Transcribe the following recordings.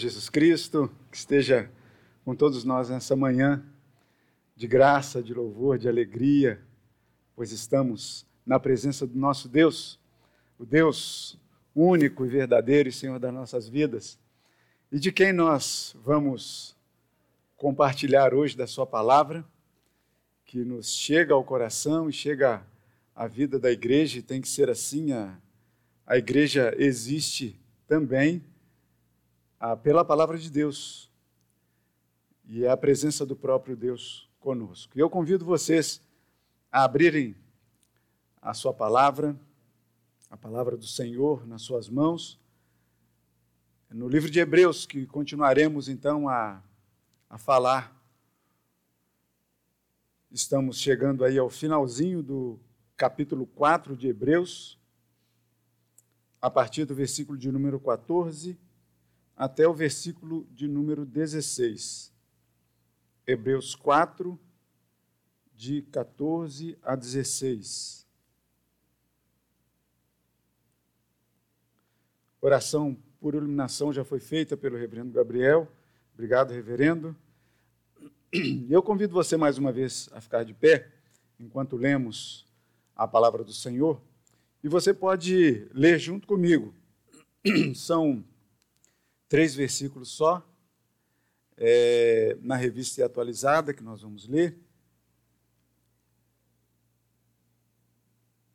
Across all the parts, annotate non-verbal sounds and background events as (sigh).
Jesus Cristo, que esteja com todos nós nessa manhã de graça, de louvor, de alegria, pois estamos na presença do nosso Deus, o Deus único e verdadeiro e Senhor das nossas vidas, e de quem nós vamos compartilhar hoje da Sua palavra, que nos chega ao coração e chega à vida da igreja, e tem que ser assim, a, a igreja existe também pela palavra de Deus. E é a presença do próprio Deus conosco. E eu convido vocês a abrirem a sua palavra, a palavra do Senhor nas suas mãos, no livro de Hebreus, que continuaremos então a, a falar. Estamos chegando aí ao finalzinho do capítulo 4 de Hebreus, a partir do versículo de número 14 até o versículo de número 16. Hebreus 4, de 14 a 16. Oração por iluminação já foi feita pelo reverendo Gabriel. Obrigado, reverendo. Eu convido você mais uma vez a ficar de pé enquanto lemos a palavra do Senhor. E você pode ler junto comigo. São três versículos só, é, na revista atualizada, que nós vamos ler.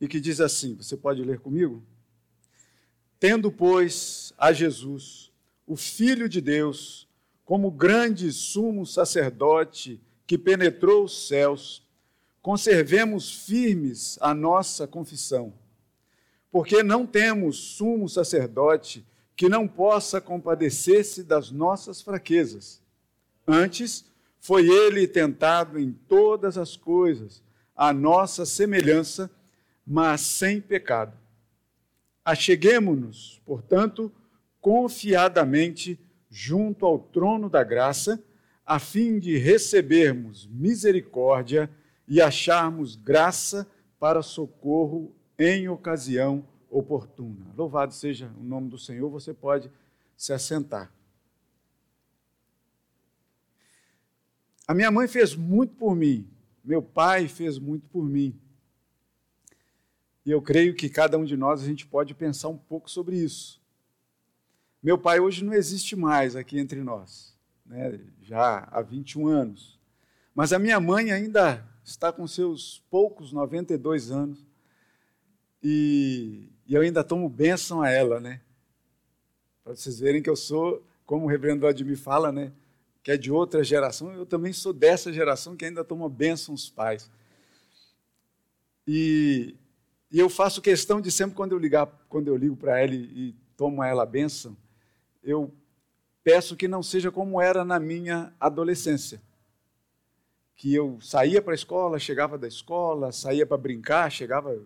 E que diz assim: você pode ler comigo? Tendo, pois, a Jesus, o Filho de Deus, como grande sumo sacerdote que penetrou os céus, conservemos firmes a nossa confissão, porque não temos sumo sacerdote que não possa compadecer-se das nossas fraquezas. Antes, foi ele tentado em todas as coisas, a nossa semelhança, mas sem pecado. Acheguemo-nos, portanto, confiadamente junto ao trono da graça, a fim de recebermos misericórdia e acharmos graça para socorro em ocasião oportuna. Louvado seja o nome do Senhor, você pode se assentar. A minha mãe fez muito por mim, meu pai fez muito por mim. E eu creio que cada um de nós a gente pode pensar um pouco sobre isso. Meu pai hoje não existe mais aqui entre nós, né? já há 21 anos. Mas a minha mãe ainda está com seus poucos 92 anos. E e eu ainda tomo bênção a ela, né? Para vocês verem que eu sou, como o reverendo Admir fala, né? Que é de outra geração, eu também sou dessa geração que ainda toma bênção aos pais. E, e, eu faço questão de sempre quando eu ligar, quando eu ligo para ela e, e tomo a ela a bênção, eu peço que não seja como era na minha adolescência. Que eu saía para a escola, chegava da escola, saía para brincar, chegava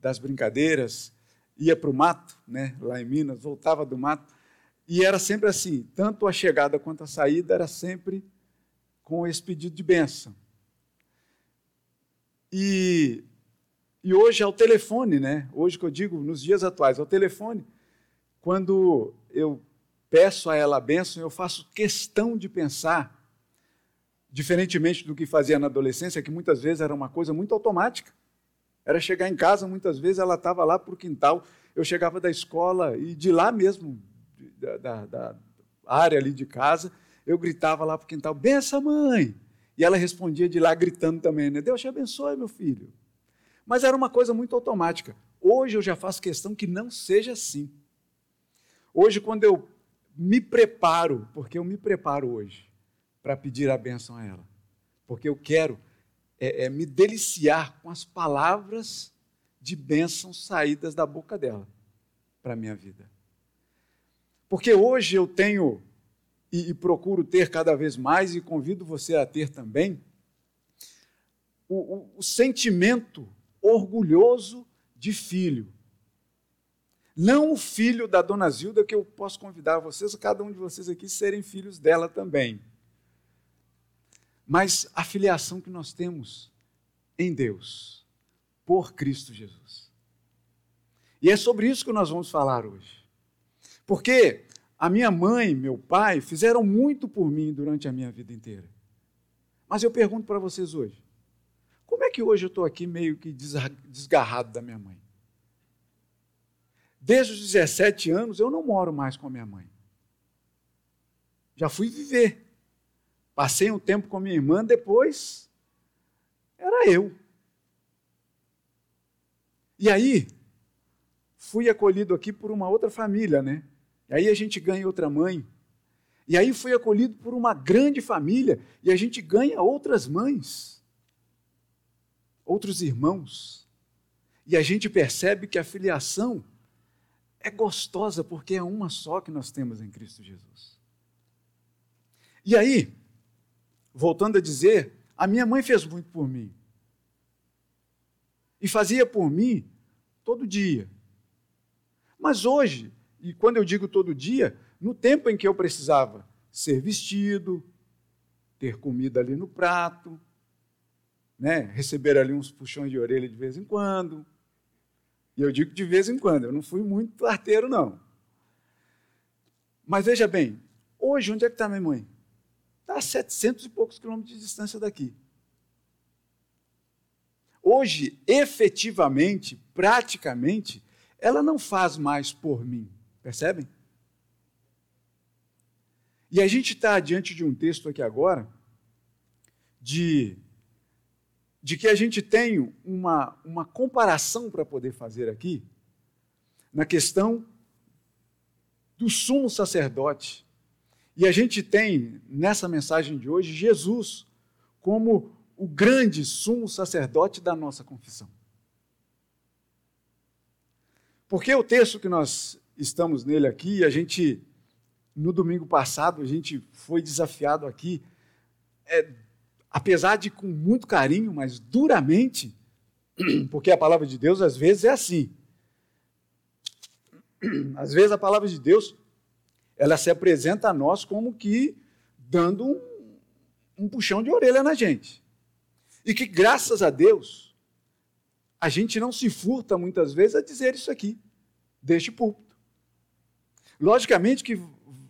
das brincadeiras, ia para o mato, né, lá em Minas, voltava do mato, e era sempre assim, tanto a chegada quanto a saída era sempre com esse pedido de bênção. E, e hoje é o telefone, né? Hoje que eu digo, nos dias atuais, é o telefone. Quando eu peço a ela a bênção, eu faço questão de pensar, diferentemente do que fazia na adolescência, que muitas vezes era uma coisa muito automática. Era chegar em casa, muitas vezes ela estava lá para o quintal, eu chegava da escola e de lá mesmo, da, da, da área ali de casa, eu gritava lá para o quintal, benção mãe! E ela respondia de lá gritando também, né? Deus te abençoe, meu filho. Mas era uma coisa muito automática. Hoje eu já faço questão que não seja assim. Hoje, quando eu me preparo, porque eu me preparo hoje para pedir a bênção a ela, porque eu quero é, é, me deliciar com as palavras de bênção saídas da boca dela para a minha vida. Porque hoje eu tenho, e, e, procuro ter cada vez mais, e convido você a ter também, o, o, o sentimento orgulhoso de filho. Não o filho da dona Zilda, que eu posso convidar vocês, cada um de vocês aqui, serem filhos dela também mas a filiação que nós temos em Deus, por Cristo Jesus. E é sobre isso que nós vamos falar hoje. Porque a minha mãe, meu pai fizeram muito por mim durante a minha vida inteira. Mas eu pergunto para vocês hoje: como é que hoje eu estou aqui meio que desgarrado da minha mãe? Desde os 17 anos eu não moro mais com a minha mãe. Já fui viver. Passei um tempo com minha irmã, depois era eu. E aí, fui acolhido aqui por uma outra família, né? E aí a gente ganha outra mãe. E aí fui acolhido por uma grande família e a gente ganha outras mães, outros irmãos. E a gente percebe que a filiação é gostosa porque é uma só que nós temos em Cristo Jesus. E aí, voltando a dizer, a minha mãe fez muito por mim. E fazia por mim todo dia. Mas hoje, e quando eu digo todo dia, no tempo em que eu precisava ser vestido, ter comida ali no prato, né, receber ali uns puxões de orelha de vez em quando. E eu digo de vez em quando, eu não fui muito arteiro, não. Mas veja bem, hoje onde é que está minha mãe? Está a 700 e poucos quilômetros de distância daqui. Hoje, efetivamente, praticamente, ela não faz mais por mim. Percebem? E a gente está diante de um texto aqui agora, de, de que a gente tem uma, uma comparação para poder fazer aqui, na questão do sumo sacerdote. E a gente tem, nessa mensagem de hoje, Jesus como o grande sumo sacerdote da nossa confissão. Porque o texto que nós estamos nele aqui, a gente, no domingo passado, a gente foi desafiado aqui, é, apesar de com muito carinho, mas duramente, (clears throat) porque a palavra de Deus às vezes é assim. Às vezes a palavra de Deus, ela se apresenta a nós como que dando um, um puxão de orelha na gente. E que graças a Deus, a gente não se furta muitas vezes a dizer isso aqui, deste púlpito. Logicamente que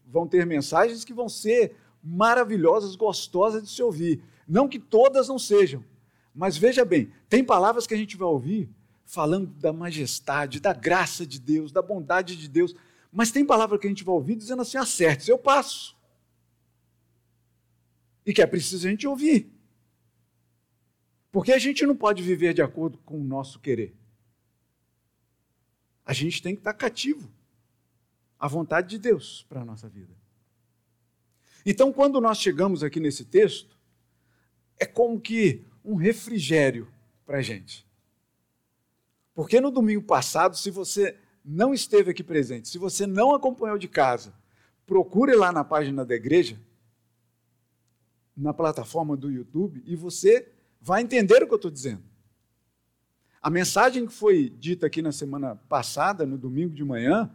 vão ter mensagens que vão ser maravilhosas, gostosas de se ouvir. Não que todas não sejam, mas veja bem, tem palavras que a gente vai ouvir falando da majestade, da graça de Deus, da bondade de Deus, mas tem palavra que a gente vai ouvir dizendo assim: acerte, eu passo. E que é preciso a gente ouvir. Porque a gente não pode viver de acordo com o nosso querer. A gente tem que estar cativo a vontade de Deus para a nossa vida. Então, quando nós chegamos aqui nesse texto, é como que um refrigério para a gente. Porque no domingo passado, se você não esteve aqui presente, se você não acompanhou de casa, procure lá na página da igreja, na plataforma do YouTube, e você vai entender o que eu estou dizendo. A mensagem que foi dita aqui na semana passada, no domingo de manhã,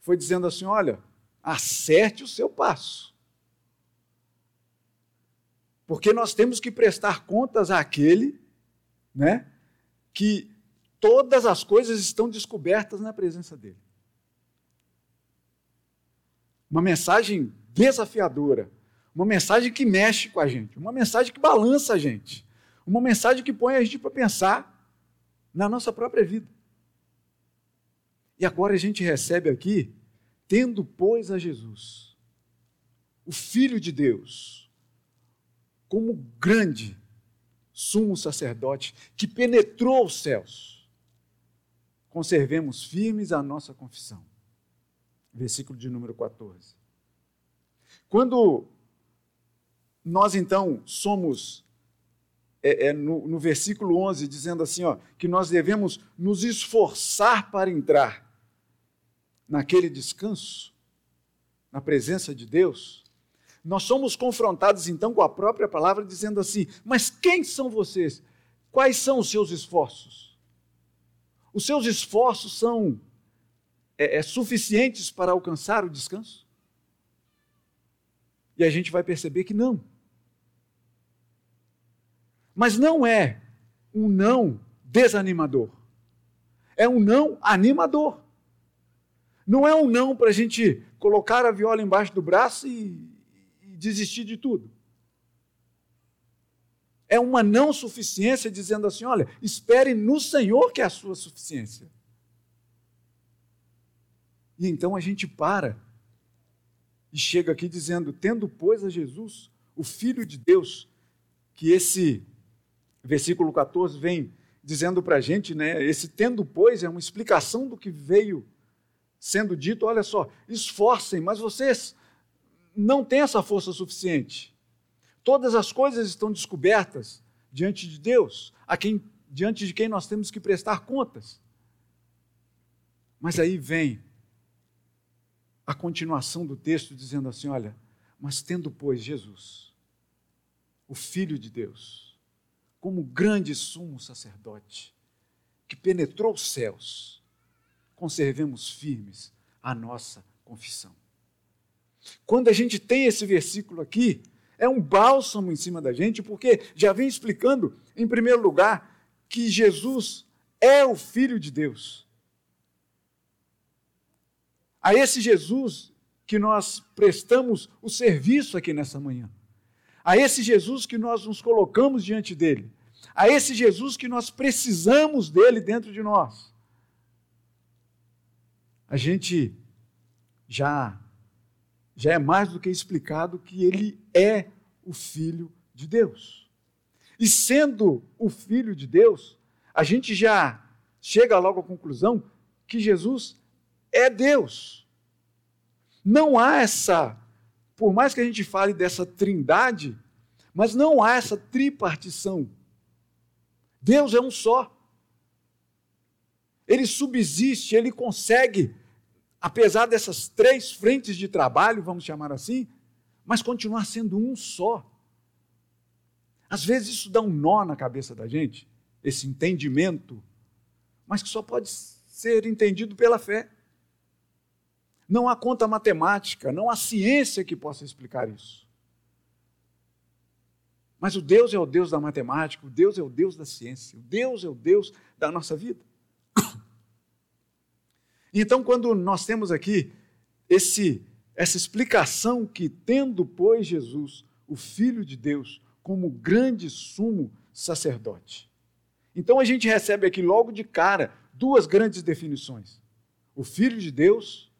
foi dizendo assim: olha, acerte o seu passo. Porque nós temos que prestar contas àquele né, que todas as coisas estão descobertas na presença dele. Uma mensagem desafiadora, uma mensagem que mexe com a gente, uma mensagem que balança a gente, uma mensagem que põe a gente para pensar na nossa própria vida. E agora a gente recebe aqui, tendo, pois, a Jesus, o Filho de Deus, como grande sumo sacerdote que penetrou os céus, conservemos firmes a nossa confissão. Versículo de número 14. Quando nós então somos é, é, no, no versículo 11, dizendo assim, ó, que nós devemos nos esforçar para entrar naquele descanso, na presença de Deus, nós somos confrontados então com a própria palavra, dizendo assim: Mas quem são vocês? Quais são os seus esforços? Os seus esforços são é, é, suficientes para alcançar o descanso? E a gente vai perceber que não. Mas não é um não desanimador. É um não animador. Não é um não para a gente colocar a viola embaixo do braço e, e desistir de tudo. É uma não suficiência dizendo assim: olha, espere no Senhor que é a sua suficiência. E então a gente para e chega aqui dizendo: tendo, pois, a Jesus, o Filho de Deus, que esse versículo 14 vem dizendo para a gente, né? Esse tendo, pois, é uma explicação do que veio sendo dito. Olha só, esforcem, mas vocês não têm essa força suficiente. Todas as coisas estão descobertas diante de Deus, a quem, diante de quem nós temos que prestar contas. Mas aí vem a continuação do texto dizendo assim: olha, mas tendo, pois, Jesus, o Filho de Deus, como grande sumo sacerdote, que penetrou os céus, conservemos firmes a nossa confissão. Quando a gente tem esse versículo aqui, é um bálsamo em cima da gente, porque já vem explicando, em primeiro lugar, que Jesus é o Filho de Deus. A esse Jesus que nós prestamos o serviço aqui nessa manhã. A esse Jesus que nós nos colocamos diante dele. A esse Jesus que nós precisamos dele dentro de nós. A gente já já é mais do que explicado que ele é o filho de Deus. E sendo o filho de Deus, a gente já chega logo à conclusão que Jesus é Deus. Não há essa, por mais que a gente fale dessa trindade, mas não há essa tripartição. Deus é um só. Ele subsiste, ele consegue, apesar dessas três frentes de trabalho, vamos chamar assim, mas continuar sendo um só. Às vezes isso dá um nó na cabeça da gente, esse entendimento, mas que só pode ser entendido pela fé. Não há conta matemática, não há ciência que possa explicar isso. Mas o Deus é o Deus da matemática, o Deus é o Deus da ciência, o Deus é o Deus da nossa vida. Então, quando nós temos aqui esse, essa explicação que, tendo, pois, Jesus, o Filho de Deus, como grande sumo sacerdote. Então a gente recebe aqui logo de cara duas grandes definições: o Filho de Deus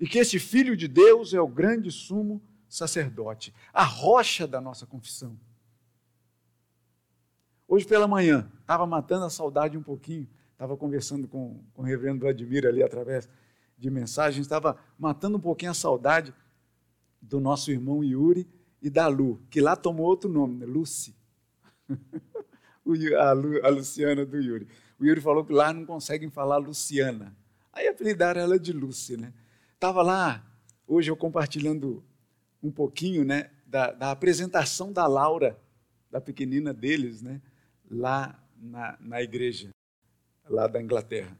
e que esse Filho de Deus é o grande sumo sacerdote, a rocha da nossa confissão. Hoje pela manhã, estava matando a saudade um pouquinho, estava conversando com, com o reverendo Vladimir ali através de mensagens, estava matando um pouquinho a saudade do nosso irmão Yuri e da Lu, que lá tomou outro nome, né? Lucy. (laughs) a, Lu, a Luciana do Yuri. O Yuri falou que lá não conseguem falar Luciana. Aí apelidaram ela de Lucy, né? Estava lá, hoje eu compartilhando um pouquinho né, da, da, apresentação da Laura, da pequenina deles, né, lá na, na igreja, lá da Inglaterra.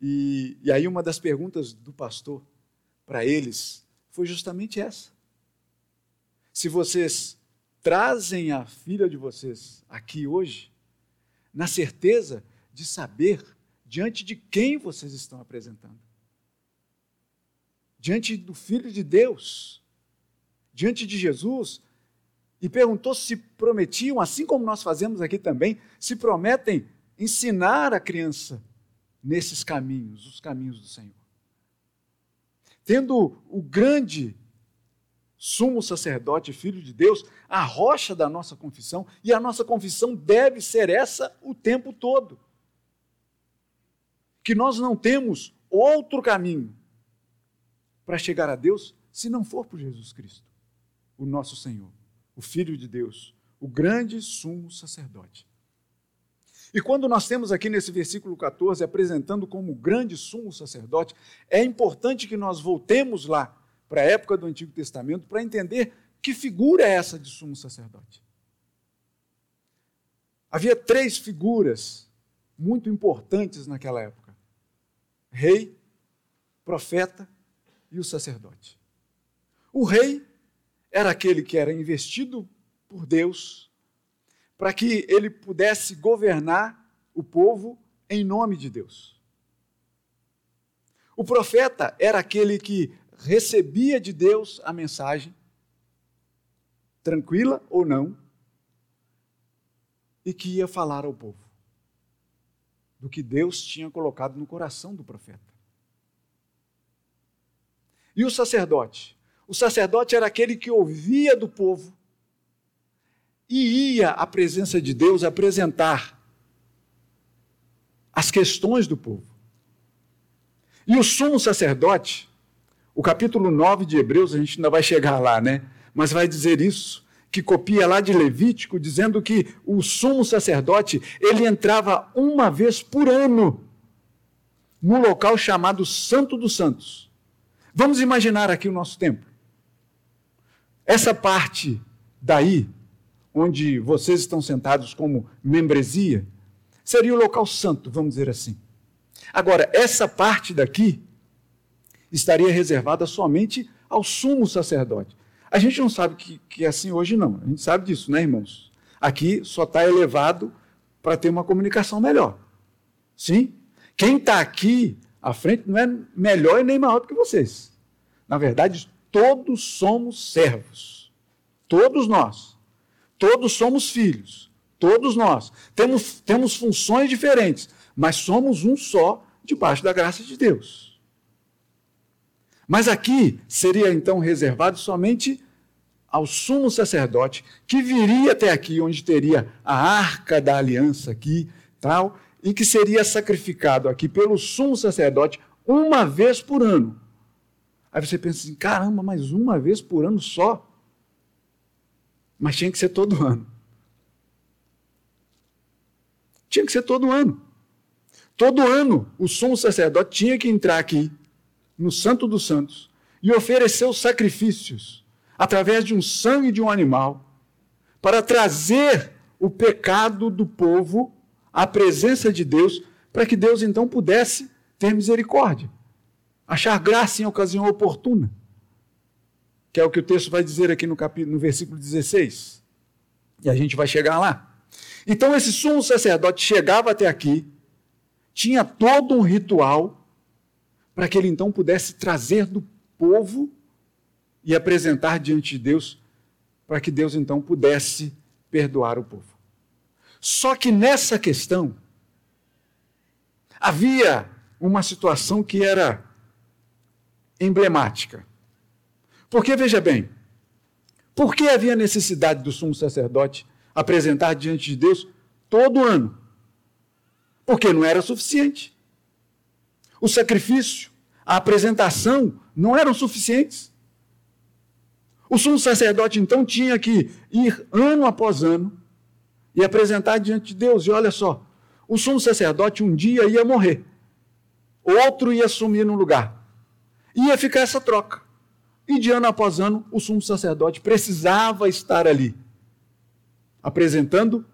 E, e aí uma das perguntas do pastor para eles foi justamente essa. Se vocês trazem a filha de vocês aqui hoje, na certeza de saber diante de quem vocês estão apresentando diante do Filho de Deus, diante de Jesus, e perguntou se prometiam, assim como nós fazemos aqui também, se prometem ensinar a criança nesses caminhos, os caminhos do Senhor. Tendo o grande sumo sacerdote, filho de Deus, a rocha da nossa confissão, e a nossa confissão deve ser essa o tempo todo. Que nós não temos outro caminho para chegar a Deus se não for por Jesus Cristo, o nosso Senhor, o Filho de Deus, o grande sumo sacerdote. E quando nós temos aqui nesse versículo 14 apresentando como grande sumo sacerdote, é importante que nós voltemos lá para a época do Antigo Testamento para entender que figura é essa de sumo sacerdote. Havia três figuras muito importantes naquela época: rei, profeta e o sacerdote. O rei era aquele que era investido por Deus para que ele pudesse governar o povo em nome de Deus. O profeta era aquele que recebia de Deus a mensagem, tranquila ou não, e que ia falar ao povo do que Deus tinha colocado no coração do profeta. E o sacerdote? O sacerdote era aquele que ouvia do povo e ia à presença de Deus apresentar as questões do povo. E o sumo sacerdote, o capítulo 9 de Hebreus, a gente ainda vai chegar lá, né? Mas vai dizer isso, que copia lá de Levítico, dizendo que o sumo sacerdote, ele entrava uma vez por ano no local chamado Santo dos Santos. Vamos imaginar aqui o nosso templo. Essa parte daí, onde vocês estão sentados como membresia, seria o local santo, vamos dizer assim. Agora, essa parte daqui estaria reservada somente ao sumo sacerdote. A gente não sabe que, que é assim hoje, não. A gente sabe disso, né, irmãos? Aqui só está elevado para ter uma comunicação melhor. Sim? Quem está aqui à frente não é melhor e nem maior do que vocês. Na verdade, todos somos servos. Todos nós. Todos somos filhos. Todos nós. Temos, temos funções diferentes, mas somos um só debaixo da graça de Deus. Mas aqui seria então reservado somente ao sumo sacerdote que viria até aqui, onde teria a arca da aliança aqui, tal, e que seria sacrificado aqui pelo sumo sacerdote uma vez por ano. Aí você pensa assim: caramba, mas uma vez por ano só? Mas tinha que ser todo ano. Tinha que ser todo ano. Todo ano, o sumo sacerdote tinha que entrar aqui, no Santo dos Santos, e oferecer os sacrifícios, através de um sangue de um animal, para trazer o pecado do povo à presença de Deus, para que Deus então pudesse ter misericórdia, achar graça em ocasião oportuna, que é o que o texto vai dizer aqui no, capítulo, no versículo 16. E a gente vai chegar lá. Então, esse sumo sacerdote chegava até aqui, tinha todo um ritual para que ele então pudesse trazer do povo e apresentar diante de Deus, para que Deus então pudesse perdoar o povo. Só que nessa questão havia uma situação que era emblemática. Porque veja bem, por que havia necessidade do sumo sacerdote apresentar diante de Deus todo ano? porque não era suficiente. O sacrifício, a apresentação não eram suficientes. O sumo sacerdote então tinha que ir ano após ano e apresentar diante de Deus. E olha só, o sumo sacerdote um dia ia morrer, outro ia assumir no lugar. Ia ficar essa troca. E de ano após ano, o sumo sacerdote precisava estar ali, apresentando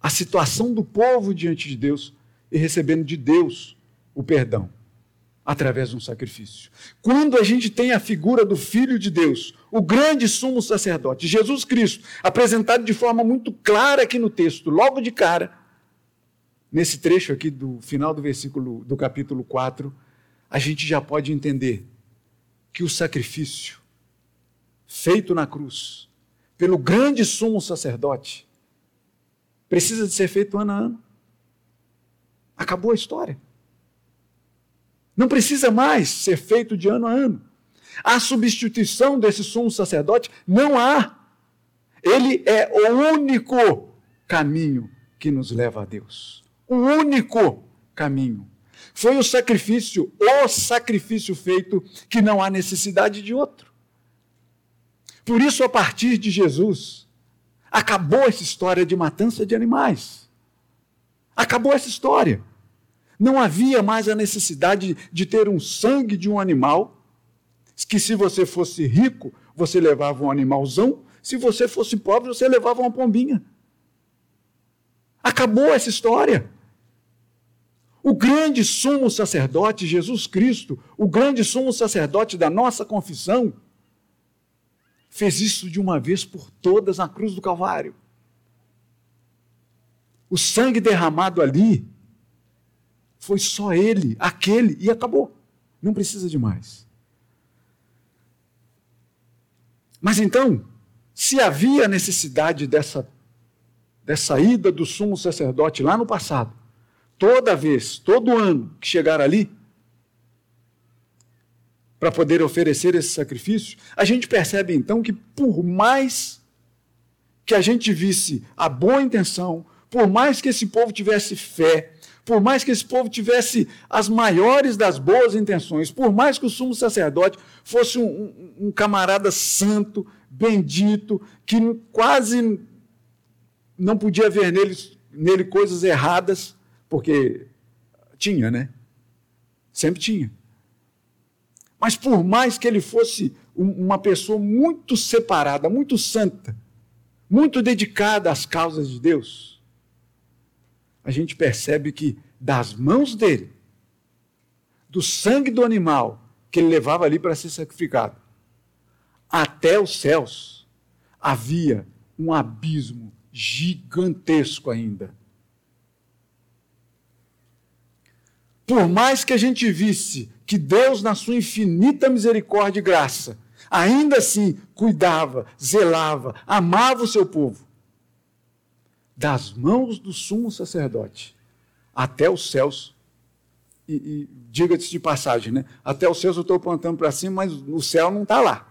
a situação do povo diante de Deus e recebendo de Deus o perdão através de um sacrifício. Quando a gente tem a figura do Filho de Deus, o grande sumo sacerdote, Jesus Cristo, apresentado de forma muito clara aqui no texto, logo de cara, nesse trecho aqui do final do versículo do capítulo 4, a gente já pode entender que o sacrifício feito na cruz pelo grande sumo sacerdote Precisa de ser feito ano a ano. Acabou a história. Não precisa mais ser feito de ano a ano. A substituição desse sumo sacerdote não há. Ele é o único caminho que nos leva a Deus. O único caminho. Foi o sacrifício, o sacrifício feito, que não há necessidade de outro. Por isso, a partir de Jesus, Acabou essa história de matança de animais. Acabou essa história. Não havia mais a necessidade de ter um sangue de um animal, que se você fosse rico, você levava um animalzão, se você fosse pobre, você levava uma pombinha. Acabou essa história. O grande sumo sacerdote, Jesus Cristo, o grande sumo sacerdote da nossa confissão, fez isso de uma vez por todas na cruz do Calvário. O sangue derramado ali Foi só ele, aquele, e acabou. Não precisa de mais. Mas então, se havia necessidade dessa, dessa ida do sumo sacerdote lá no passado, toda vez, todo ano que chegar ali, para poder oferecer esse sacrifício, a gente percebe então que por mais que a gente visse a boa intenção, por mais que esse povo tivesse fé, por mais que esse povo tivesse as maiores das boas intenções, por mais que o sumo sacerdote fosse um, um, um camarada santo, bendito, que quase não podia ver nele, nele coisas erradas, porque tinha, né? Sempre tinha. Mas por mais que ele fosse uma pessoa muito separada, muito santa, muito dedicada às causas de Deus, a gente percebe que das mãos dele, do sangue do animal que ele levava ali para ser sacrificado, até os céus, havia um abismo gigantesco ainda. Por mais que a gente visse que Deus, na sua infinita misericórdia e graça, ainda assim cuidava, zelava, amava o seu povo, das mãos do sumo sacerdote até os céus. E, e diga-se de passagem, né? Até os céus eu estou apontando para cima, mas o céu não está lá.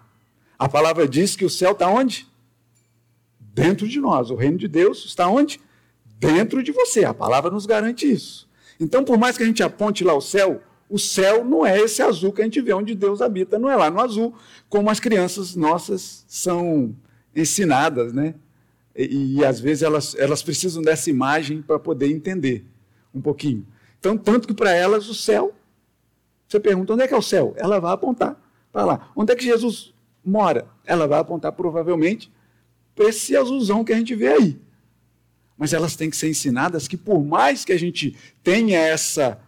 A palavra diz que o céu está onde? Dentro de nós. O reino de Deus está onde? Dentro de você. A palavra nos garante isso. Então, por mais que a gente aponte lá o céu, o céu não é esse azul que a gente vê onde Deus habita, não é lá no azul, como as crianças nossas são ensinadas, né? E, e às vezes elas, elas precisam dessa imagem para poder entender um pouquinho. Então, tanto que para elas o céu, você pergunta onde é que é o céu? Ela vai apontar para lá. Onde é que Jesus mora? Ela vai apontar provavelmente para esse azulzão que a gente vê aí mas elas têm que ser ensinadas que, por mais que a gente tenha essa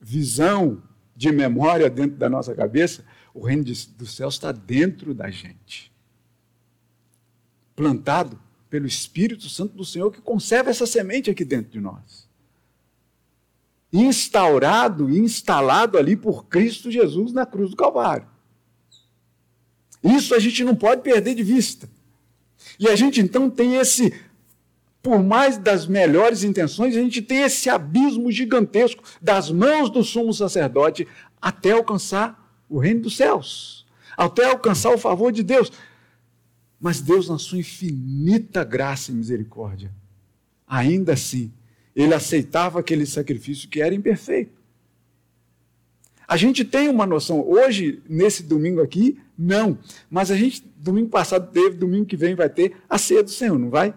visão de memória dentro da nossa cabeça, o reino dos céus está dentro da gente. Plantado pelo Espírito Santo do Senhor que conserva essa semente aqui dentro de nós. Instaurado instalado ali por Cristo Jesus na cruz do Calvário. Isso a gente não pode perder de vista. E a gente então tem esse por mais das melhores intenções, a gente tem esse abismo gigantesco das mãos do sumo sacerdote até alcançar o reino dos céus, até alcançar o favor de Deus. Mas Deus, na sua infinita graça e misericórdia, ainda assim, ele aceitava aquele sacrifício que era imperfeito. A gente tem uma noção, hoje, nesse domingo aqui, não, mas a gente, domingo passado teve, domingo que vem vai ter a ceia do Senhor, não vai?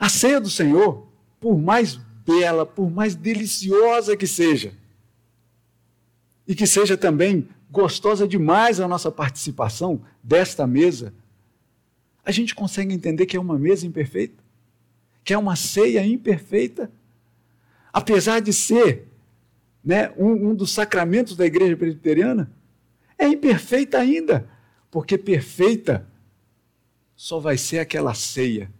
A ceia do Senhor, por mais bela, por mais deliciosa que seja, e que seja também gostosa demais a nossa participação desta mesa, a gente consegue entender que é uma mesa imperfeita, que é uma ceia imperfeita, apesar de ser né, um, um dos sacramentos da igreja presbiteriana, é imperfeita ainda, porque perfeita só vai ser aquela ceia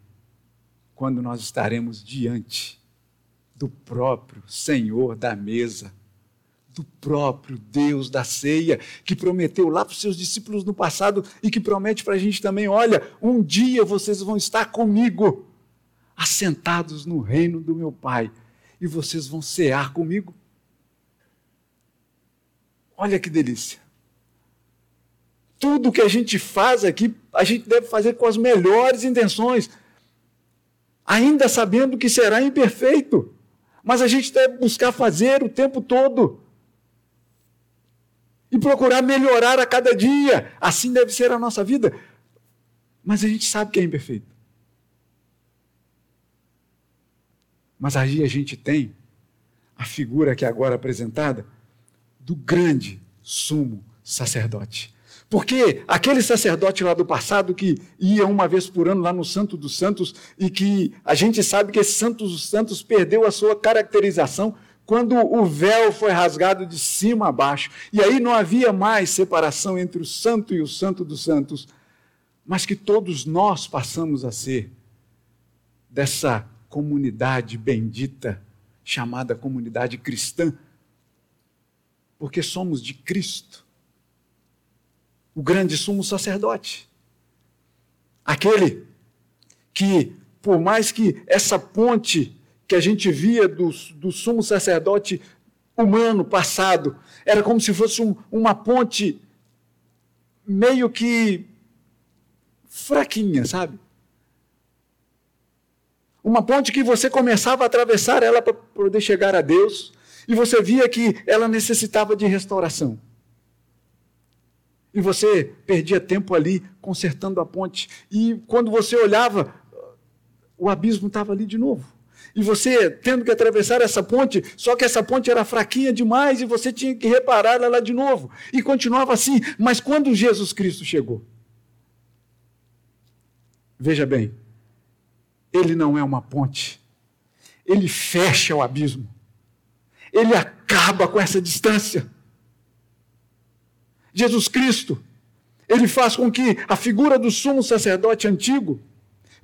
quando nós estaremos diante do próprio Senhor da mesa, do próprio Deus da ceia, que prometeu lá para os seus discípulos no passado e que promete para a gente também: olha, um dia vocês vão estar comigo, assentados no reino do meu Pai, e vocês vão cear comigo. Olha que delícia. Tudo que a gente faz aqui, a gente deve fazer com as melhores intenções, ainda sabendo que será imperfeito, mas a gente deve buscar fazer o tempo todo e procurar melhorar a cada dia. Assim deve ser a nossa vida. Mas a gente sabe que é imperfeito. Mas aí a gente tem a figura que é agora apresentada do grande sumo sacerdote. Porque aquele sacerdote lá do passado que ia uma vez por ano lá no Santo dos Santos e que a gente sabe que esse Santo dos Santos perdeu a sua caracterização quando o véu foi rasgado de cima a baixo. E aí não havia mais separação entre o santo e o santo dos santos, mas que todos nós passamos a ser dessa comunidade bendita chamada comunidade cristã, porque somos de Cristo, o grande sumo sacerdote, aquele que, por mais que essa ponte que a gente via do, do sumo sacerdote humano passado, era como se fosse um, uma ponte meio que fraquinha, sabe? Uma ponte que você começava a atravessar ela para poder chegar a Deus, e você via que ela necessitava de restauração. E você perdia tempo ali consertando a ponte. E quando você olhava, o abismo estava ali de novo. E você tendo que atravessar essa ponte, só que essa ponte era fraquinha demais e você tinha que reparar ela de novo. E continuava assim. Mas quando Jesus Cristo chegou, veja bem, ele não é uma ponte, ele fecha o abismo, ele acaba com essa distância. Jesus Cristo, ele faz com que a figura do sumo sacerdote antigo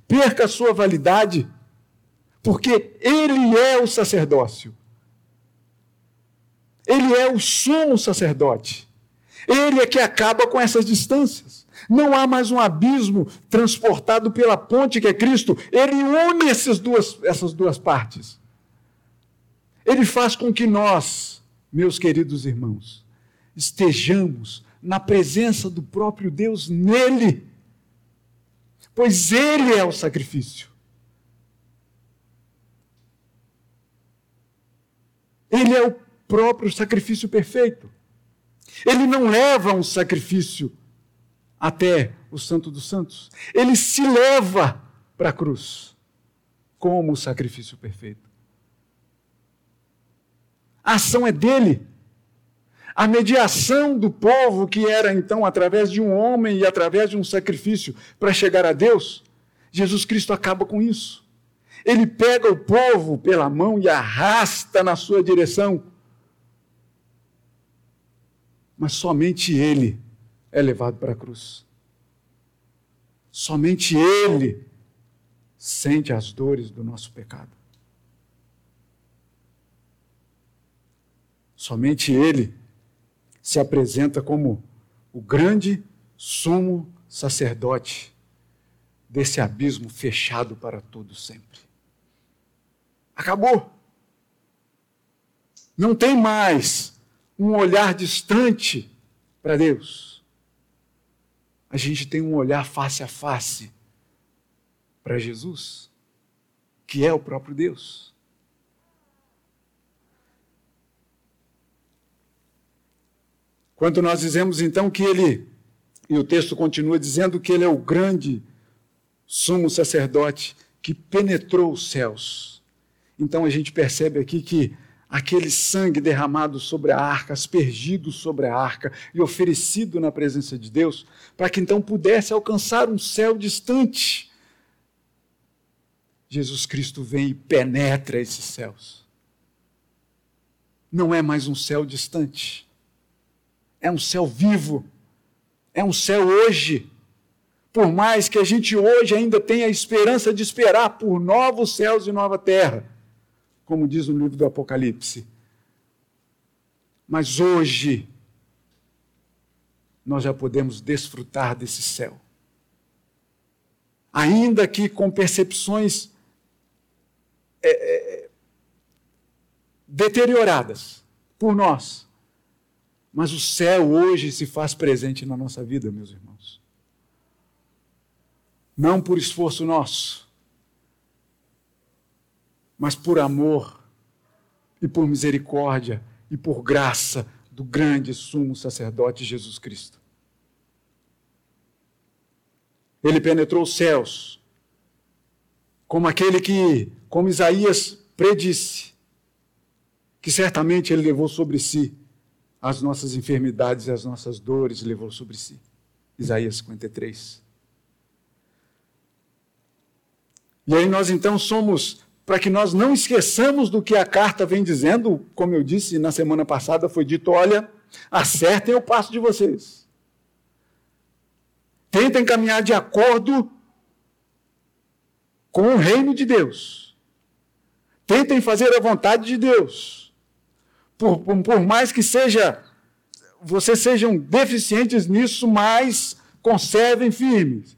perca a sua validade, porque ele é o sacerdócio. Ele é o sumo sacerdote. Ele é que acaba com essas distâncias. Não há mais um abismo transportado pela ponte que é Cristo. Ele une essas duas, essas duas partes. Ele faz com que nós, meus queridos irmãos, estejamos na presença do próprio Deus nele, pois ele é o sacrifício. Ele é o próprio sacrifício perfeito. Ele não leva um sacrifício até o Santo dos Santos. Ele se leva para a cruz como o sacrifício perfeito. A ação é dele. A mediação do povo, que era então através de um homem e através de um sacrifício para chegar a Deus, Jesus Cristo acaba com isso. Ele pega o povo pela mão e arrasta na sua direção. Mas somente ele é levado para a cruz. Somente Ele sente as dores do nosso pecado. Somente Ele se apresenta como o grande sumo sacerdote desse abismo fechado para todo sempre. Acabou. Não tem mais um olhar distante para Deus a gente tem um olhar face a face para Jesus, que é o próprio Deus. Quando nós dizemos então que ele, e o texto continua dizendo que ele é o grande sumo sacerdote que penetrou os céus. Então a gente percebe aqui que aquele sangue derramado sobre a arca, aspergido sobre a arca e oferecido na presença de Deus, para que então pudesse alcançar um céu distante. Jesus Cristo vem e penetra esses céus. Não é mais um céu distante, é um céu vivo, é um céu hoje. Por mais que a gente hoje ainda tenha a esperança de esperar por novos céus e nova terra como diz no livro do Apocalipse. Mas hoje, nós já podemos desfrutar desse céu. Ainda que com percepções é, é, deterioradas por nós. Mas o céu hoje se faz presente na nossa vida, meus irmãos. Não por esforço nosso, mas por amor e por misericórdia e por graça do grande sumo sacerdote Jesus Cristo. Ele penetrou os céus, como aquele que, como Isaías predisse, que certamente ele levou sobre si as nossas enfermidades e as nossas dores, levou sobre si. Isaías 53. E aí nós então somos para que nós não esqueçamos do que a carta vem dizendo, como eu disse na semana passada, foi dito: olha, acertem o passo de vocês. Tentem caminhar de acordo com o reino de Deus. Tentem fazer a vontade de Deus. Por, por, mais que seja vocês sejam deficientes nisso, mas conservem firmes.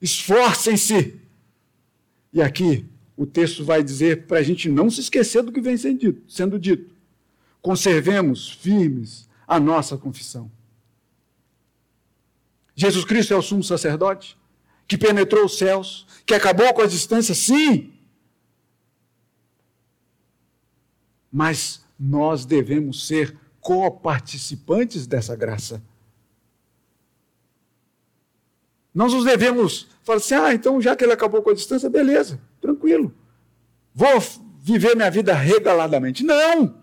Esforcem-se. E aqui o texto vai dizer para a gente não se esquecer do que vem sendo dito, sendo dito. Conservemos firmes a nossa confissão. Jesus Cristo é o sumo sacerdote que penetrou os céus, que acabou com as distâncias, sim. Mas nós devemos ser coparticipantes dessa graça. Nós nos devemos falar assim: ah, então já que ele acabou com a distância, beleza, tranquilo. Vou viver minha vida regaladamente. Não!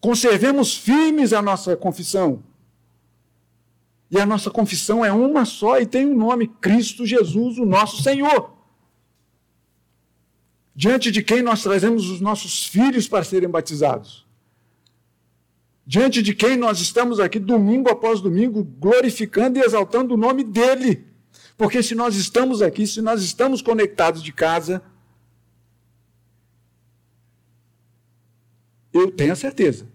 Conservemos firmes a nossa confissão. E a nossa confissão é uma só e tem um nome: Cristo Jesus, o nosso Senhor. Diante de quem nós trazemos os nossos filhos para serem batizados. Diante de quem nós estamos aqui domingo após domingo glorificando e exaltando o nome dele. Porque se nós estamos aqui, se nós estamos conectados de casa, eu tenho a certeza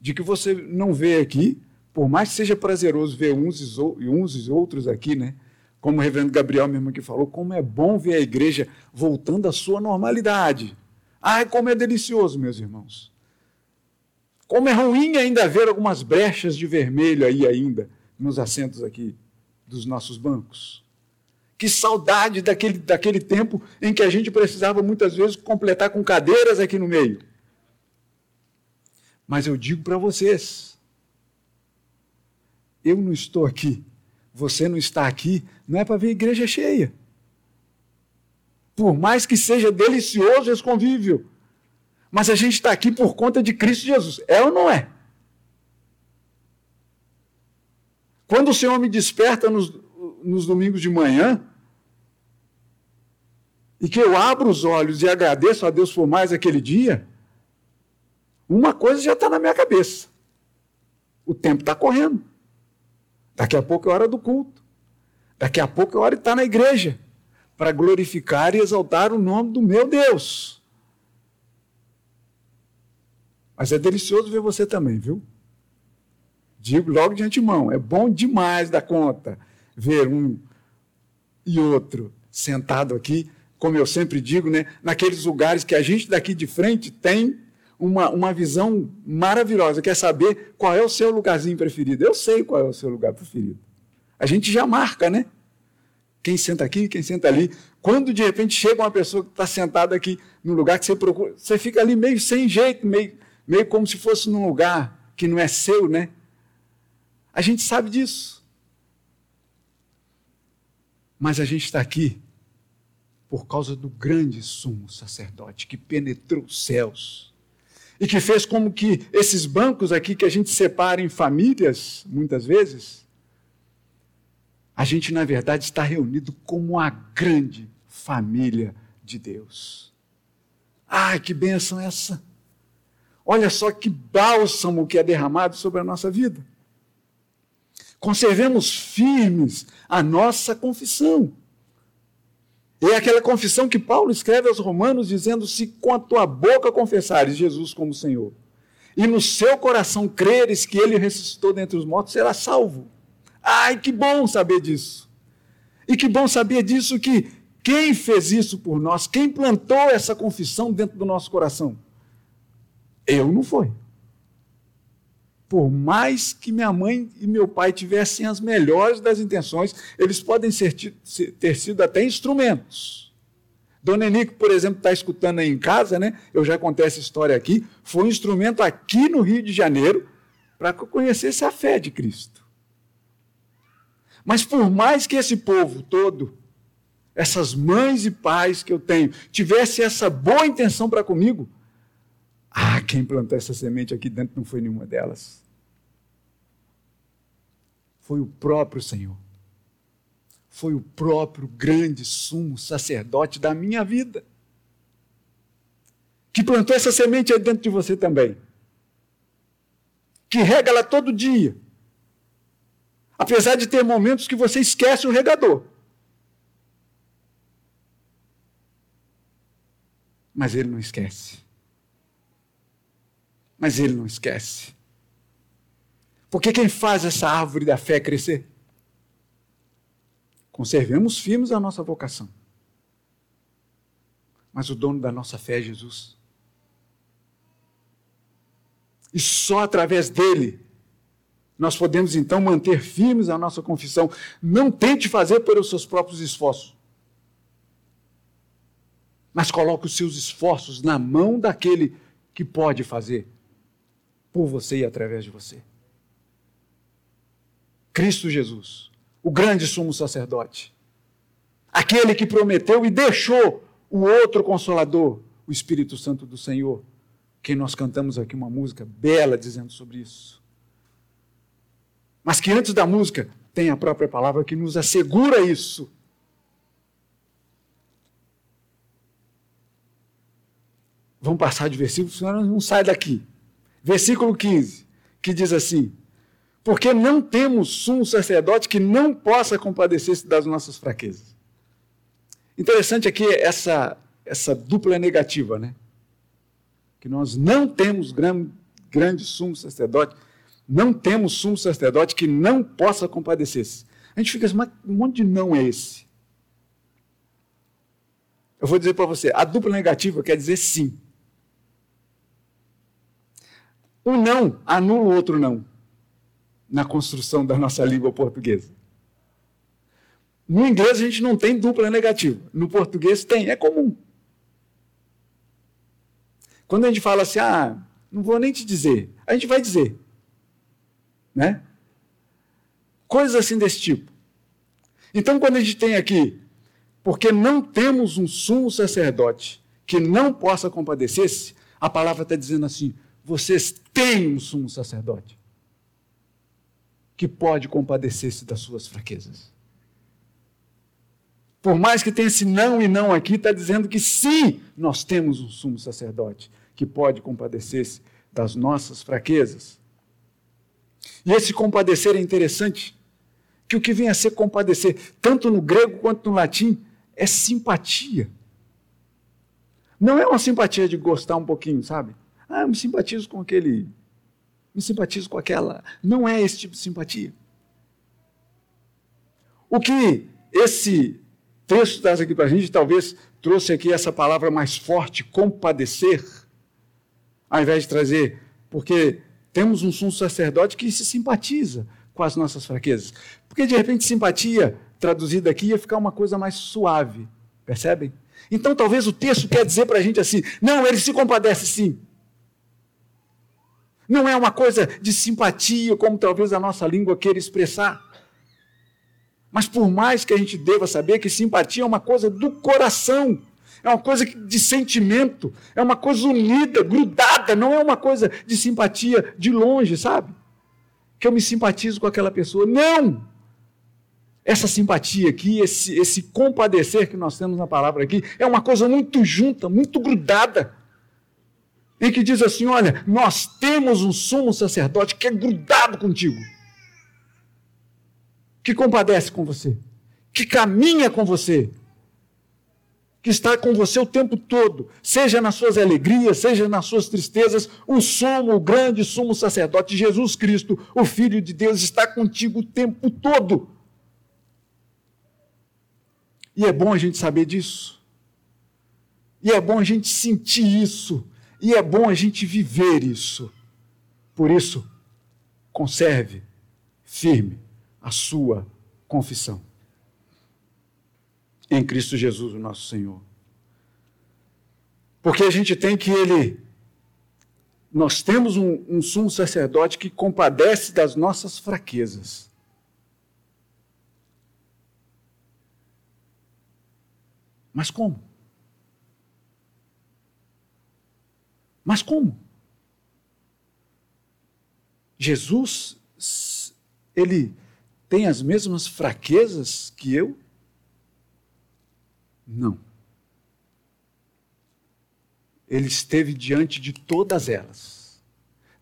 de que você não vê aqui por mais que seja prazeroso ver uns e uns e outros aqui, né? Como o reverendo Gabriel mesmo aqui falou, como é bom ver a igreja voltando à sua normalidade. Ai, como é delicioso, meus irmãos. Como é ruim ainda ver algumas brechas de vermelho aí ainda nos assentos aqui dos nossos bancos. Que saudade daquele, daquele tempo em que a gente precisava muitas vezes completar com cadeiras aqui no meio. Mas eu digo para vocês, eu não estou aqui, você não está aqui, não é para ver a igreja cheia. Por mais que seja delicioso esse convívio, mas a gente está aqui por conta de Cristo Jesus. É ou não é? Quando o Senhor me desperta nos, nos domingos de manhã, e que eu abro os olhos e agradeço a Deus por mais aquele dia, uma coisa já está na minha cabeça: o tempo está correndo. Daqui a pouco é hora do culto. Daqui a pouco é hora de estar na igreja para glorificar e exaltar o nome do meu Deus. Mas é delicioso ver você também, viu? Digo logo de antemão, é bom demais da conta ver um e outro sentado aqui, como eu sempre digo, né, naqueles lugares que a gente daqui de frente tem uma, uma visão maravilhosa, quer saber qual é o seu lugarzinho preferido. Eu sei qual é o seu lugar preferido. A gente já marca, né? Quem senta aqui, quem senta ali. Quando de repente chega uma pessoa que está sentada aqui no lugar que você procura, você fica ali meio sem jeito, meio, meio como se fosse num lugar que não é seu, né? A gente sabe disso. Mas a gente está aqui por causa do grande sumo sacerdote que penetrou os céus e que fez como que esses bancos aqui que a gente separa em famílias, muitas vezes, a gente, na verdade, está reunido como a grande família de Deus. Ai, que bênção essa! Olha só que bálsamo que é derramado sobre a nossa vida. Conservemos firmes a nossa confissão. É aquela confissão que Paulo escreve aos Romanos, dizendo: Se com a tua boca confessares Jesus como Senhor, e no seu coração creres que ele ressuscitou dentre os mortos, será salvo. Ai, que bom saber disso. E que bom saber disso que quem fez isso por nós, quem plantou essa confissão dentro do nosso coração? Eu não foi por mais que minha mãe e meu pai tivessem as melhores das intenções, eles podem ser, ter sido até instrumentos. Dona Enico, por exemplo, está escutando aí em casa, né? Eu já contei essa história aqui. Foi um instrumento aqui no Rio de Janeiro para que eu conhecesse a fé de Cristo. Mas por mais que esse povo todo, essas mães e pais que eu tenho, tivesse essa boa intenção para comigo, ah, quem plantou essa semente aqui dentro não foi nenhuma delas foi o próprio Senhor. Foi o próprio grande sumo sacerdote da minha vida. Que plantou essa semente aí dentro de você também. Que rega ela todo dia. Apesar de ter momentos que você esquece o regador. Mas ele não esquece. Mas ele não esquece. Porque quem faz essa árvore da fé crescer? Conservemos firmes a nossa vocação. Mas o dono da nossa fé é Jesus. E só através dele nós podemos então manter firmes a nossa confissão. Não tente fazer pelos seus próprios esforços. Mas coloque os seus esforços na mão daquele que pode fazer por você e através de você. Cristo Jesus, o grande sumo sacerdote, aquele que prometeu e deixou o outro consolador, o Espírito Santo do Senhor, que nós cantamos aqui uma música bela dizendo sobre isso. Mas que antes da música tem a própria palavra que nos assegura isso. Vamos passar de versículo, senão não sai daqui. Versículo 15, que diz assim: Porque não temos sumo sacerdote que não possa compadecer-se das nossas fraquezas. Interessante aqui essa, essa dupla negativa, né? Que nós não temos grande, grande sumo sacerdote não temos sumo sacerdote que não possa compadecer-se. A gente fica assim, mas um monte de não é esse? Eu vou dizer para você, a dupla negativa quer dizer sim. Um não anula o outro não na construção da nossa língua portuguesa. No inglês a gente não tem dupla negativa, no português tem, é comum. Quando a gente fala assim, ah, não vou nem te dizer, a gente vai dizer. Né? Coisas assim desse tipo. Então, quando a gente tem aqui, porque não temos um sumo sacerdote que não possa compadecer-se, a palavra está dizendo assim: vocês têm um sumo sacerdote que pode compadecer-se das suas fraquezas. Por mais que tenha esse não e não aqui, está dizendo que sim, nós temos um sumo sacerdote que pode compadecer-se das nossas fraquezas. E esse compadecer é interessante, que o que vem a ser compadecer, tanto no grego quanto no latim, é simpatia. Não é uma simpatia de gostar um pouquinho, sabe? Ah, eu me simpatizo com aquele, me simpatizo com aquela. Não é esse tipo de simpatia. O que esse texto traz aqui para a gente, talvez trouxe aqui essa palavra mais forte, compadecer, ao invés de trazer, porque temos um sumo sacerdote que se simpatiza com as nossas fraquezas. Porque de repente simpatia, traduzida aqui, ia ficar uma coisa mais suave. Percebem? Então talvez o texto quer dizer para a gente assim: não, ele se compadece sim. Não é uma coisa de simpatia, como talvez a nossa língua queira expressar. Mas por mais que a gente deva saber que simpatia é uma coisa do coração é uma coisa de sentimento, é uma coisa unida, grudada, não é uma coisa de simpatia de longe, sabe? Que eu me simpatizo com aquela pessoa. Não! Essa simpatia aqui, esse, esse compadecer que nós temos na palavra aqui, é uma coisa muito junta, muito grudada. E que diz assim: olha, nós temos um sumo sacerdote que é grudado contigo, que compadece com você, que caminha com você, que está com você o tempo todo, seja nas suas alegrias, seja nas suas tristezas, o sumo, o grande sumo sacerdote, Jesus Cristo, o Filho de Deus, está contigo o tempo todo. E é bom a gente saber disso. E é bom a gente sentir isso. E é bom a gente viver isso. Por isso, conserve firme a sua confissão em Cristo Jesus, o nosso Senhor. Porque a gente tem que ele. Nós temos um, um sumo sacerdote que compadece das nossas fraquezas. Mas como? Mas como? Jesus, ele tem as mesmas fraquezas que eu? Não. Ele esteve diante de todas elas.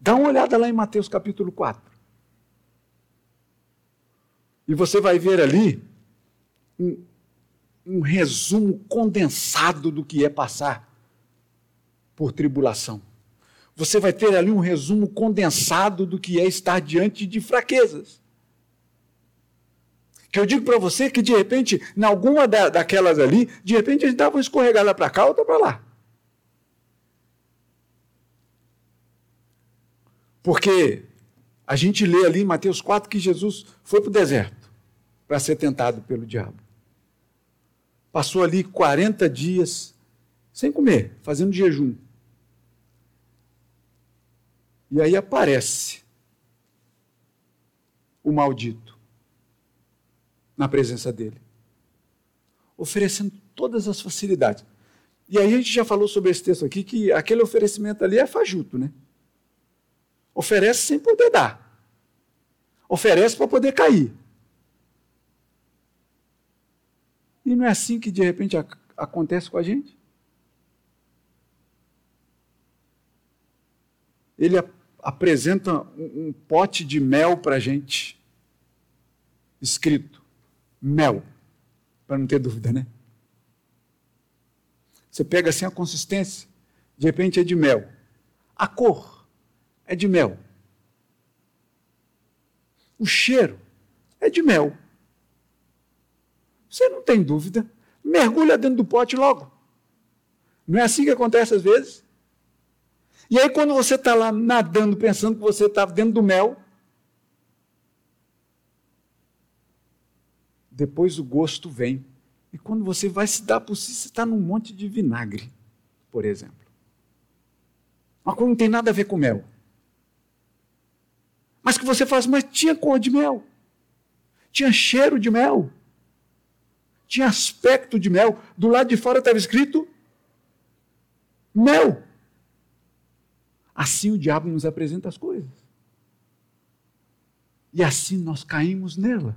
Dá uma olhada lá em Mateus capítulo 4. E você vai ver ali um, um resumo condensado do que é passar por tribulação. Você vai ter ali um resumo condensado do que é estar diante de fraquezas. Que eu digo para você que, de repente, em alguma da, daquelas ali, de repente a gente dava uma escorregada para cá, outra para lá. Porque a gente lê ali em Mateus 4 que Jesus foi para o deserto para ser tentado pelo diabo. Passou ali 40 dias sem comer, fazendo jejum. E aí aparece o maldito na presença dele, oferecendo todas as facilidades. E aí a gente já falou sobre esse texto aqui que aquele oferecimento ali é fajuto, né? Oferece sem poder dar. Oferece para poder cair. E não é assim que de repente acontece com a gente? Ele apresenta um, um pote de mel para a gente, escrito: mel, para não ter dúvida, né? Você pega assim a consistência, de repente é de mel. A cor, é de mel. O cheiro é de mel. Você não tem dúvida. Mergulha dentro do pote logo. Não é assim que acontece às vezes? E aí, quando você está lá nadando, pensando que você está dentro do mel, depois o gosto vem. E quando você vai se dar por si, você está num monte de vinagre, por exemplo. Uma coisa não tem nada a ver com mel. Mas que você faz, mas tinha cor de mel, tinha cheiro de mel, tinha aspecto de mel. Do lado de fora estava escrito mel. Assim o diabo nos apresenta as coisas. E assim nós caímos nela,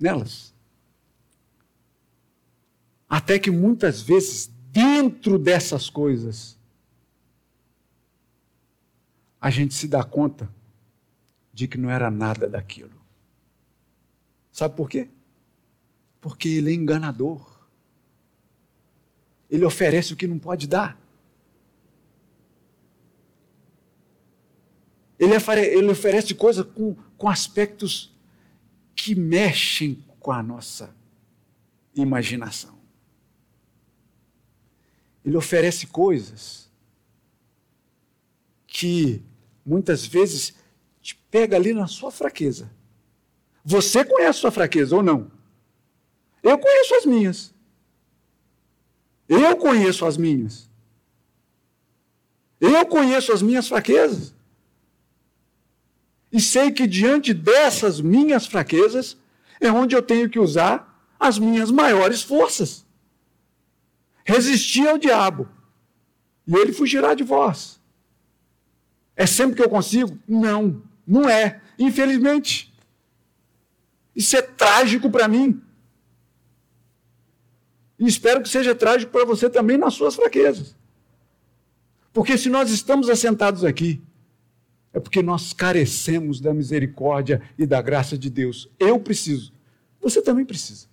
nelas. Até que muitas vezes, dentro dessas coisas, a gente se dá conta de que não era nada daquilo. Sabe por quê? Porque ele é enganador. Ele oferece o que não pode dar. Ele, ele oferece coisas com, com aspectos que mexem com a nossa imaginação. Ele oferece coisas que muitas vezes te pega ali na sua fraqueza. Você conhece a sua fraqueza ou não? Eu conheço as minhas. Eu conheço as minhas. Eu conheço as minhas fraquezas. E sei que diante dessas minhas fraquezas é onde eu tenho que usar as minhas maiores forças. Resistir ao diabo, e ele fugirá de vós. É sempre que eu consigo? Não. Não é, infelizmente. Isso é trágico para mim. E espero que seja trágico para você também nas suas fraquezas. Porque se nós estamos assentados aqui, é porque nós carecemos da misericórdia e da graça de Deus. Eu preciso. Você também precisa.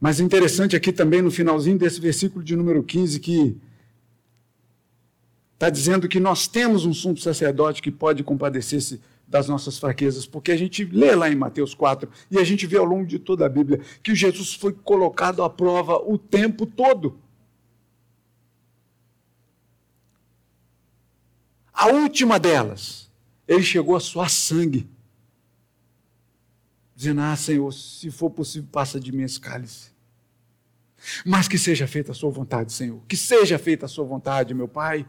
Mas interessante aqui também no finalzinho desse versículo de número 15 que está dizendo que nós temos um sumo sacerdote que pode compadecer-se das nossas fraquezas, porque a gente lê lá em Mateus 4 e a gente vê ao longo de toda a Bíblia que Jesus foi colocado à prova o tempo todo. A última delas, ele chegou a suar sangue, dizendo: Ah, Senhor, se for possível, passa de mim esse cálice. Mas que seja feita a sua vontade, Senhor. Que seja feita a sua vontade, meu Pai.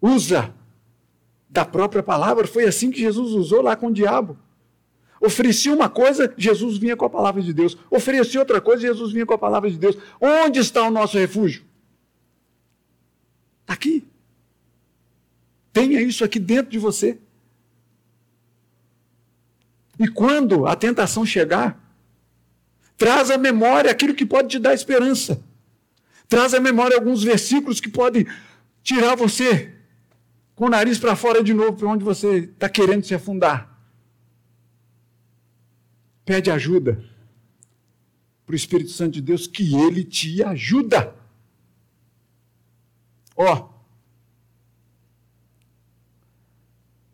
Usa da própria palavra. Foi assim que Jesus usou lá com o diabo. Oferecia uma coisa, Jesus vinha com a palavra de Deus. Oferecia outra coisa, Jesus vinha com a palavra de Deus. Onde está o nosso refúgio? Está aqui. Tenha isso aqui dentro de você. E quando a tentação chegar, traz à memória aquilo que pode te dar esperança. Traz à memória alguns versículos que podem tirar você com o nariz para fora de novo, para onde você está querendo se afundar. Pede ajuda para o Espírito Santo de Deus, que ele te ajuda. Ó,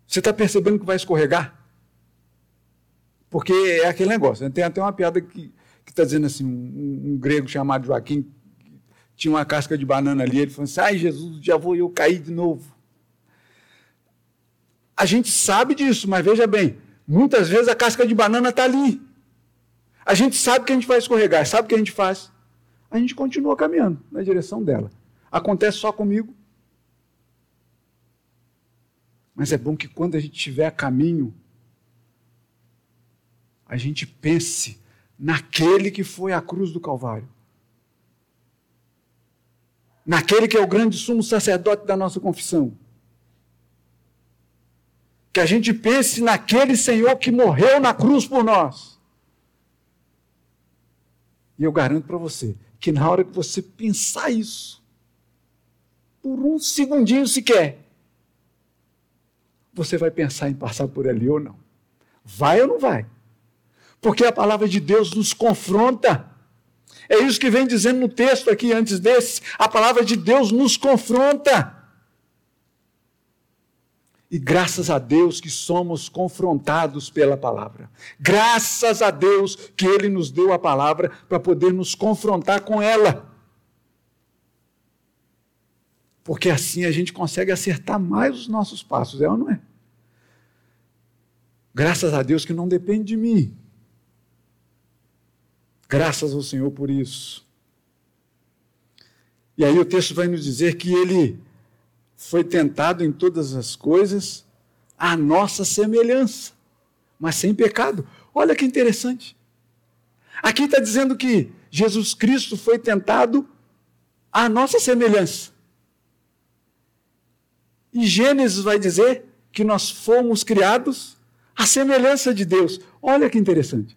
você está percebendo que vai escorregar? Porque é aquele negócio. Né? Tem até uma piada que está dizendo assim: um, um, grego chamado Joaquim tinha uma casca de banana ali. Ele falou assim: ai, Jesus, já vou eu cair de novo. A gente sabe disso, mas veja bem: muitas vezes a casca de banana está ali. A gente sabe que a gente vai escorregar, sabe o que a gente faz? A gente continua caminhando na direção dela. Acontece só comigo. Mas é bom que quando a gente estiver a caminho, a gente pense naquele que foi a cruz do Calvário. Naquele que é o grande sumo sacerdote da nossa confissão. Que a gente pense naquele Senhor que morreu na cruz por nós. E eu garanto para você que na hora que você pensar isso, por um segundinho sequer, você vai pensar em passar por ali ou não. Vai ou não vai? Porque a palavra de Deus nos confronta. É isso que vem dizendo no texto aqui antes desse. A palavra de Deus nos confronta. E graças a Deus que somos confrontados pela palavra. Graças a Deus que Ele nos deu a palavra para poder nos confrontar com ela. Porque assim a gente consegue acertar mais os nossos passos, é ou não é? Graças a Deus que não depende de mim, Graças ao Senhor por isso. E aí o texto vai nos dizer que ele foi tentado em todas as coisas à nossa semelhança, mas sem pecado. Olha que interessante. Aqui está dizendo que Jesus Cristo foi tentado à nossa semelhança. E Gênesis vai dizer que nós fomos criados à semelhança de Deus. Olha que interessante.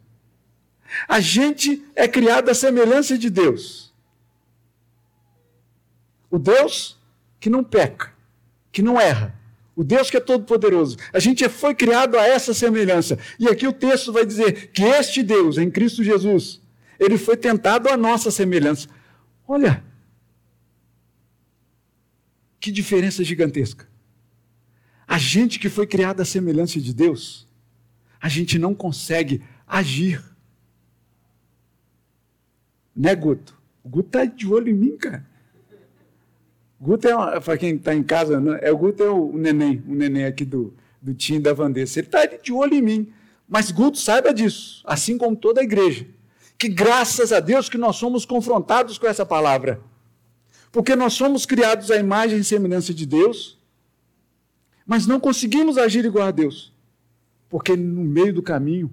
A gente é criado à semelhança de Deus. O Deus que não peca, que não erra. O Deus que é todo-poderoso. A gente foi criado a essa semelhança. E aqui o texto vai dizer que este Deus, em Cristo Jesus, ele foi tentado à nossa semelhança. Olha, que diferença gigantesca. A gente que foi criado à semelhança de Deus, a gente não consegue agir né, Guto? O Guto tá de olho em mim, cara. Guto é, para quem está em casa, né? é, o Guto é o, neném, o neném aqui do, do Tim da Vandessa. Ele está de olho em mim. Mas Guto, saiba disso, assim como toda a igreja, que graças a Deus que nós somos confrontados com essa palavra. Porque nós somos criados à imagem e semelhança de Deus, mas não conseguimos agir igual a Deus. Porque no meio do caminho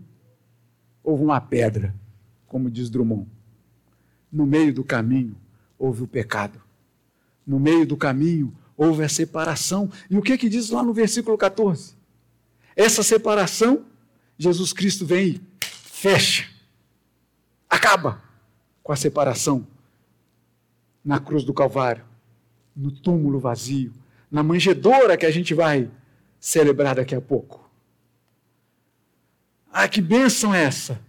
houve uma pedra, como diz Drummond. No meio do caminho houve o pecado. No meio do caminho houve a separação. E o que que diz lá no versículo 14? Essa separação, Jesus Cristo vem e fecha, acaba com a separação na cruz do Calvário, no túmulo vazio, na manjedoura que a gente vai celebrar daqui a pouco. Ah, que bênção é essa!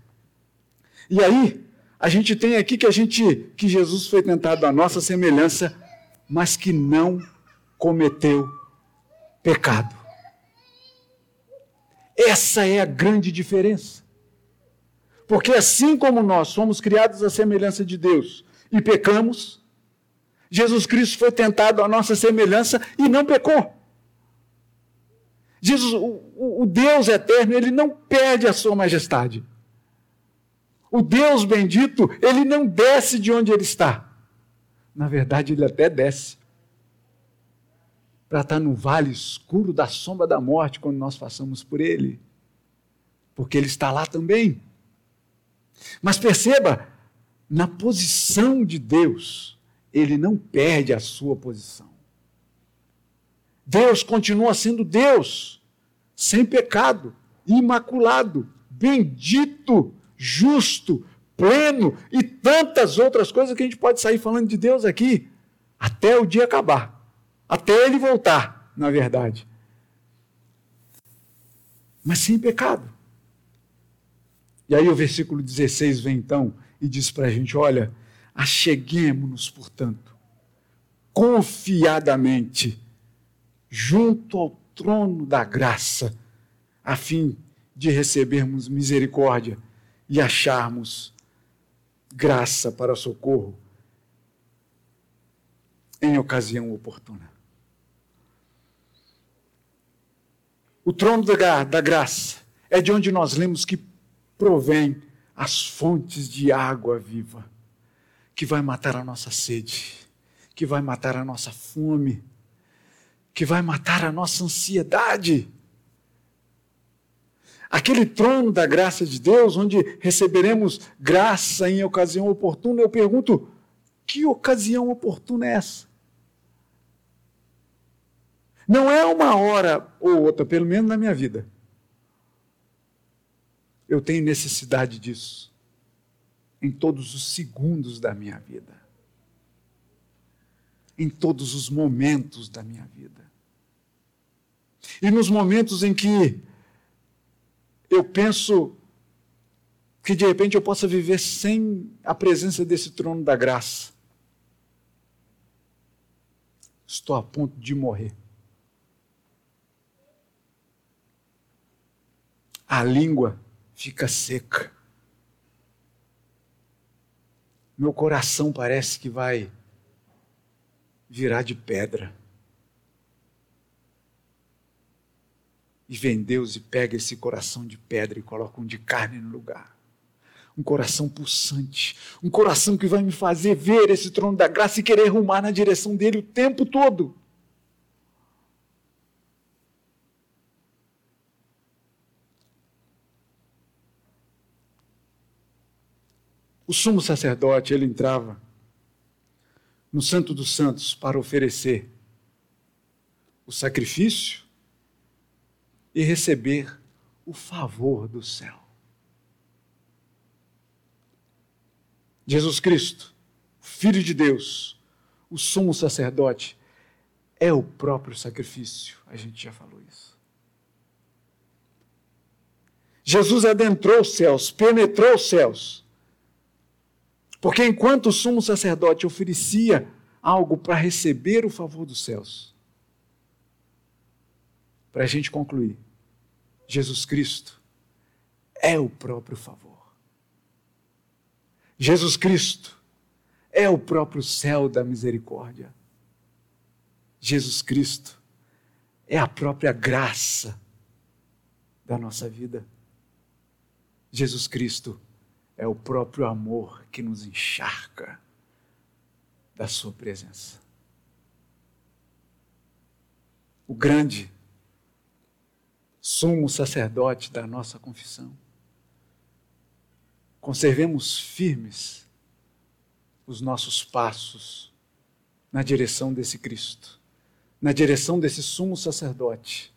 E aí, a gente tem aqui que a gente que Jesus foi tentado à nossa semelhança, mas que não cometeu pecado. Essa é a grande diferença. Porque assim como nós somos criados à semelhança de Deus e pecamos, Jesus Cristo foi tentado à nossa semelhança e não pecou. Jesus, o, o Deus eterno, ele não perde a sua majestade. O Deus bendito, ele não desce de onde ele está. Na verdade, ele até desce para estar no vale escuro da sombra da morte quando nós passamos por ele. Porque ele está lá também. Mas perceba, na posição de Deus, ele não perde a sua posição. Deus continua sendo Deus, sem pecado, imaculado, bendito, justo, pleno e tantas outras coisas que a gente pode sair falando de Deus aqui até o dia acabar, até ele voltar. na verdade, mas sem pecado. E aí o versículo 16 vem então e diz para a gente: olha, acheguemos-nos, portanto, confiadamente, junto ao trono da graça, a fim de recebermos misericórdia e acharmos graça para socorro em ocasião oportuna. O trono da, da graça é de onde nós lemos que provém as fontes de água viva, que vai matar a nossa sede, que vai matar a nossa fome, que vai matar a nossa ansiedade. Aquele trono da graça de Deus, onde receberemos graça em ocasião oportuna, eu pergunto: que ocasião oportuna é essa? Não é uma hora ou outra, pelo menos na minha vida. Eu tenho necessidade disso em todos os segundos da minha vida, em todos os momentos da minha vida. E nos momentos em que eu penso que de repente eu possa viver sem a presença desse trono da graça, estou a ponto de morrer. a língua fica seca. Meu coração parece que vai virar de pedra. E vem Deus e pega esse coração de pedra e coloca um de carne no lugar. Um coração pulsante, um coração que vai me fazer ver esse trono da graça e querer rumar na direção dele o tempo todo. O sumo sacerdote, ele entrava no Santo dos Santos para oferecer o sacrifício e receber o favor do céu. Jesus Cristo, Filho de Deus, o sumo sacerdote, é o próprio sacrifício. A gente já falou isso. Jesus adentrou os céus, penetrou os céus porque enquanto o sumo sacerdote oferecia algo para receber o favor dos céus, para a gente concluir, Jesus Cristo é o próprio favor. Jesus Cristo é o próprio céu da misericórdia. Jesus Cristo é a própria graça da nossa vida. Jesus Cristo é o próprio amor que nos encharca da Sua presença. O grande sumo sacerdote da nossa confissão. Conservemos firmes os nossos passos na direção desse Cristo, na direção desse sumo sacerdote,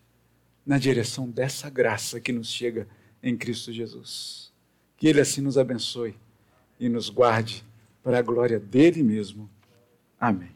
na direção dessa graça que nos chega em Cristo Jesus. Que Ele assim nos abençoe e nos guarde para a glória dele mesmo. Amém.